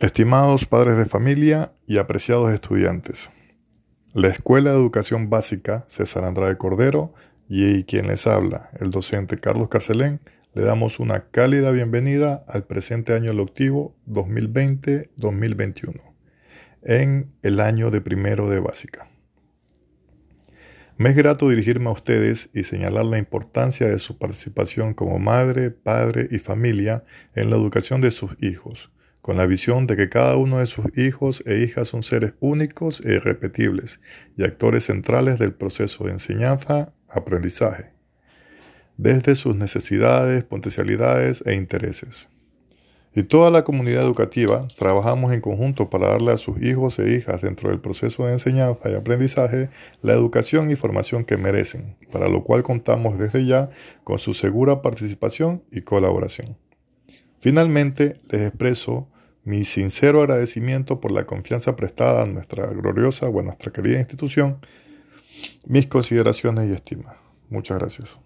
Estimados padres de familia y apreciados estudiantes, la Escuela de Educación Básica César Andrade Cordero y quien les habla, el docente Carlos Carcelén, le damos una cálida bienvenida al presente año lectivo 2020-2021, en el año de primero de básica. Me es grato dirigirme a ustedes y señalar la importancia de su participación como madre, padre y familia en la educación de sus hijos con la visión de que cada uno de sus hijos e hijas son seres únicos e irrepetibles y actores centrales del proceso de enseñanza-aprendizaje, desde sus necesidades, potencialidades e intereses. Y toda la comunidad educativa trabajamos en conjunto para darle a sus hijos e hijas dentro del proceso de enseñanza y aprendizaje la educación y formación que merecen, para lo cual contamos desde ya con su segura participación y colaboración. Finalmente, les expreso mi sincero agradecimiento por la confianza prestada a nuestra gloriosa o a nuestra querida institución, mis consideraciones y estima. Muchas gracias.